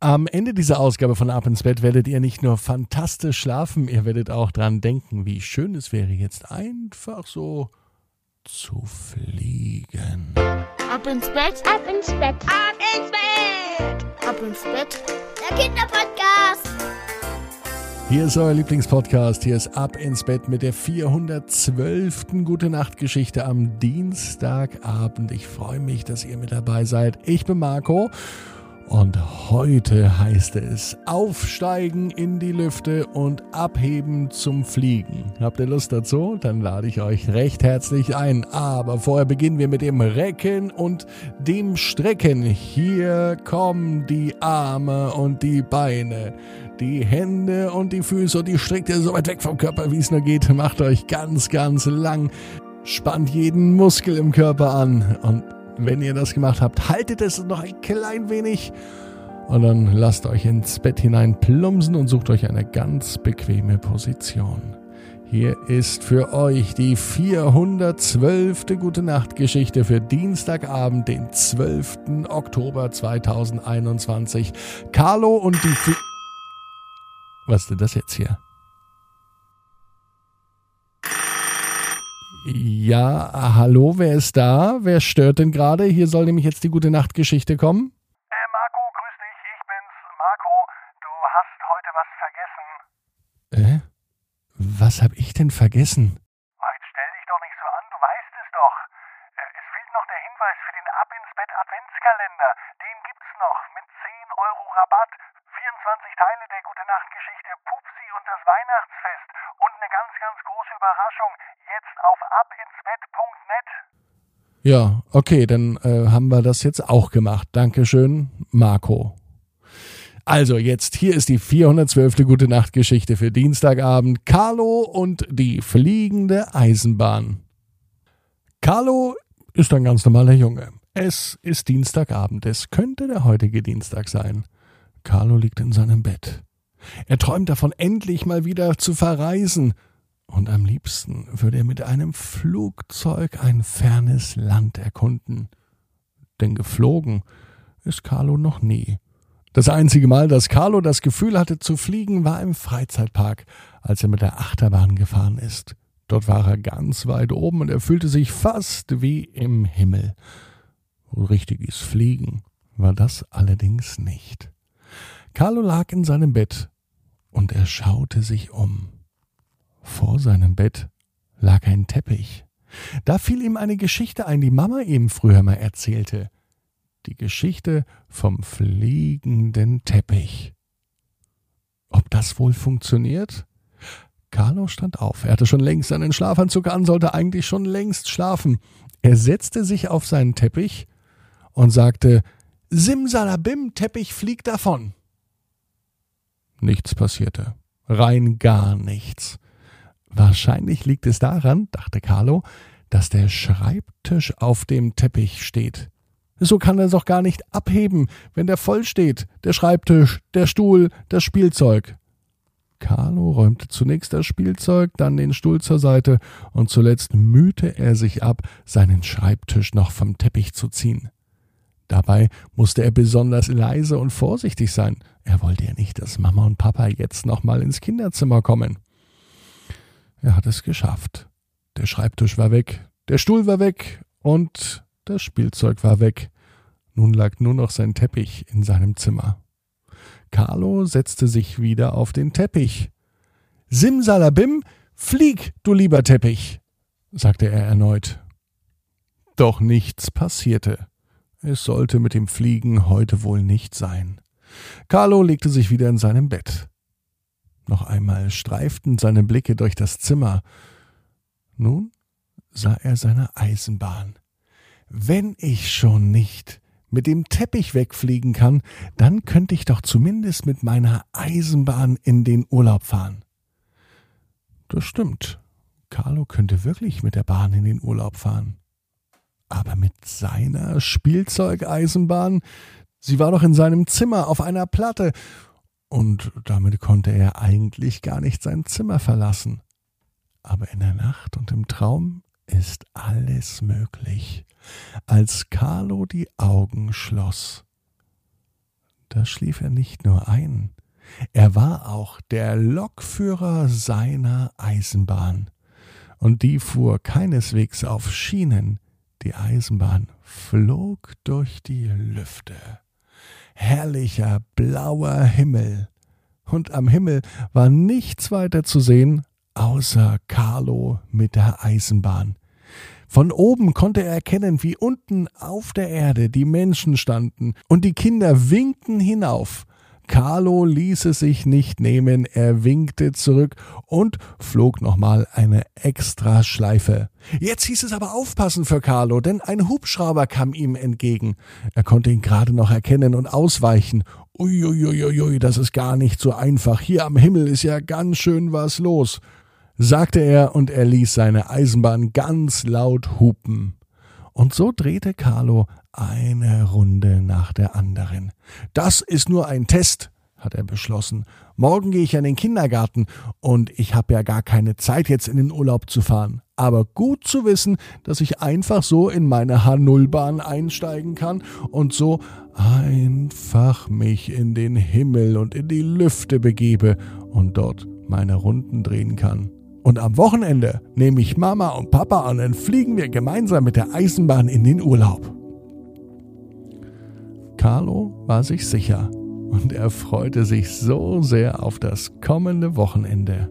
Am Ende dieser Ausgabe von Ab ins Bett werdet ihr nicht nur fantastisch schlafen, ihr werdet auch dran denken, wie schön es wäre, jetzt einfach so zu fliegen. Ab ins Bett, ab ins Bett, ab ins Bett, ab ins Bett. Der Kinderpodcast. Hier ist euer Lieblingspodcast. Hier ist Ab ins Bett mit der 412. Gute Nacht Geschichte am Dienstagabend. Ich freue mich, dass ihr mit dabei seid. Ich bin Marco und heute heißt es aufsteigen in die Lüfte und abheben zum Fliegen. Habt ihr Lust dazu? Dann lade ich euch recht herzlich ein. Aber vorher beginnen wir mit dem Recken und dem Strecken. Hier kommen die Arme und die Beine. Die Hände und die Füße und die streckt ihr so weit weg vom Körper, wie es nur geht. Macht euch ganz, ganz lang. Spannt jeden Muskel im Körper an und wenn ihr das gemacht habt, haltet es noch ein klein wenig und dann lasst euch ins Bett hinein plumpsen und sucht euch eine ganz bequeme Position. Hier ist für euch die 412. Gute Nacht Geschichte für Dienstagabend, den 12. Oktober 2021. Carlo und die... Fl Was ist denn das jetzt hier? Ja, hallo, wer ist da? Wer stört denn gerade? Hier soll nämlich jetzt die gute Nachtgeschichte kommen. Äh, Marco, grüß dich, ich bin's, Marco. Du hast heute was vergessen. Äh? Was hab ich denn vergessen? Jetzt stell dich doch nicht so an, du weißt es doch. Äh, es fehlt noch der Hinweis für den Ab ins Bett Adventskalender. Den gibt's noch mit 10 Euro Rabatt. 24 Teile der Gute Nacht Geschichte Pupsi und das Weihnachtsfest. Und eine ganz, ganz große Überraschung. Jetzt auf abinsbett.net. Ja, okay, dann äh, haben wir das jetzt auch gemacht. Dankeschön, Marco. Also jetzt hier ist die 412. Gute Nacht Geschichte für Dienstagabend. Carlo und die fliegende Eisenbahn. Carlo ist ein ganz normaler Junge. Es ist Dienstagabend. Es könnte der heutige Dienstag sein. Carlo liegt in seinem Bett. Er träumt davon, endlich mal wieder zu verreisen. Und am liebsten würde er mit einem Flugzeug ein fernes Land erkunden. Denn geflogen ist Carlo noch nie. Das einzige Mal, dass Carlo das Gefühl hatte zu fliegen, war im Freizeitpark, als er mit der Achterbahn gefahren ist. Dort war er ganz weit oben und er fühlte sich fast wie im Himmel. Richtiges Fliegen war das allerdings nicht. Carlo lag in seinem Bett und er schaute sich um. Vor seinem Bett lag ein Teppich. Da fiel ihm eine Geschichte ein, die Mama ihm früher mal erzählte. Die Geschichte vom fliegenden Teppich. Ob das wohl funktioniert? Carlo stand auf. Er hatte schon längst seinen Schlafanzug an, sollte eigentlich schon längst schlafen. Er setzte sich auf seinen Teppich und sagte Simsalabim, Teppich fliegt davon. Nichts passierte. Rein gar nichts. Wahrscheinlich liegt es daran, dachte Carlo, dass der Schreibtisch auf dem Teppich steht. So kann er es doch gar nicht abheben, wenn der voll steht. Der Schreibtisch, der Stuhl, das Spielzeug. Carlo räumte zunächst das Spielzeug, dann den Stuhl zur Seite und zuletzt mühte er sich ab, seinen Schreibtisch noch vom Teppich zu ziehen. Dabei musste er besonders leise und vorsichtig sein. Er wollte ja nicht, dass Mama und Papa jetzt nochmal ins Kinderzimmer kommen. Er hat es geschafft. Der Schreibtisch war weg, der Stuhl war weg und das Spielzeug war weg. Nun lag nur noch sein Teppich in seinem Zimmer. Carlo setzte sich wieder auf den Teppich. Simsalabim, flieg, du lieber Teppich, sagte er erneut. Doch nichts passierte. Es sollte mit dem Fliegen heute wohl nicht sein. Carlo legte sich wieder in seinem Bett. Noch einmal streiften seine Blicke durch das Zimmer. Nun sah er seine Eisenbahn. Wenn ich schon nicht mit dem Teppich wegfliegen kann, dann könnte ich doch zumindest mit meiner Eisenbahn in den Urlaub fahren. Das stimmt. Carlo könnte wirklich mit der Bahn in den Urlaub fahren. Aber mit seiner Spielzeugeisenbahn, sie war doch in seinem Zimmer auf einer Platte, und damit konnte er eigentlich gar nicht sein Zimmer verlassen. Aber in der Nacht und im Traum ist alles möglich. Als Carlo die Augen schloss, da schlief er nicht nur ein, er war auch der Lokführer seiner Eisenbahn. Und die fuhr keineswegs auf Schienen, die Eisenbahn flog durch die Lüfte. Herrlicher blauer Himmel. Und am Himmel war nichts weiter zu sehen, außer Carlo mit der Eisenbahn. Von oben konnte er erkennen, wie unten auf der Erde die Menschen standen, und die Kinder winkten hinauf. Carlo ließ es sich nicht nehmen, er winkte zurück und flog nochmal eine extra Schleife. Jetzt hieß es aber aufpassen für Carlo, denn ein Hubschrauber kam ihm entgegen. Er konnte ihn gerade noch erkennen und ausweichen. Uiuiuiui, das ist gar nicht so einfach. Hier am Himmel ist ja ganz schön was los, sagte er, und er ließ seine Eisenbahn ganz laut hupen. Und so drehte Carlo eine Runde nach der anderen. Das ist nur ein Test, hat er beschlossen. Morgen gehe ich an den Kindergarten und ich habe ja gar keine Zeit, jetzt in den Urlaub zu fahren. Aber gut zu wissen, dass ich einfach so in meine H0-Bahn einsteigen kann und so einfach mich in den Himmel und in die Lüfte begebe und dort meine Runden drehen kann. Und am Wochenende nehme ich Mama und Papa und dann fliegen wir gemeinsam mit der Eisenbahn in den Urlaub. Carlo war sich sicher und er freute sich so sehr auf das kommende Wochenende.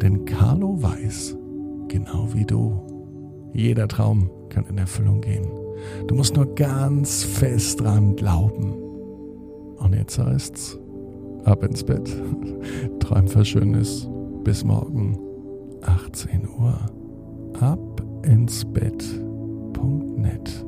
Denn Carlo weiß, genau wie du, jeder Traum kann in Erfüllung gehen. Du musst nur ganz fest dran glauben. Und jetzt heißt's, ab ins Bett, träum was Schönes, bis morgen, 18 Uhr, ab ins Bett.net.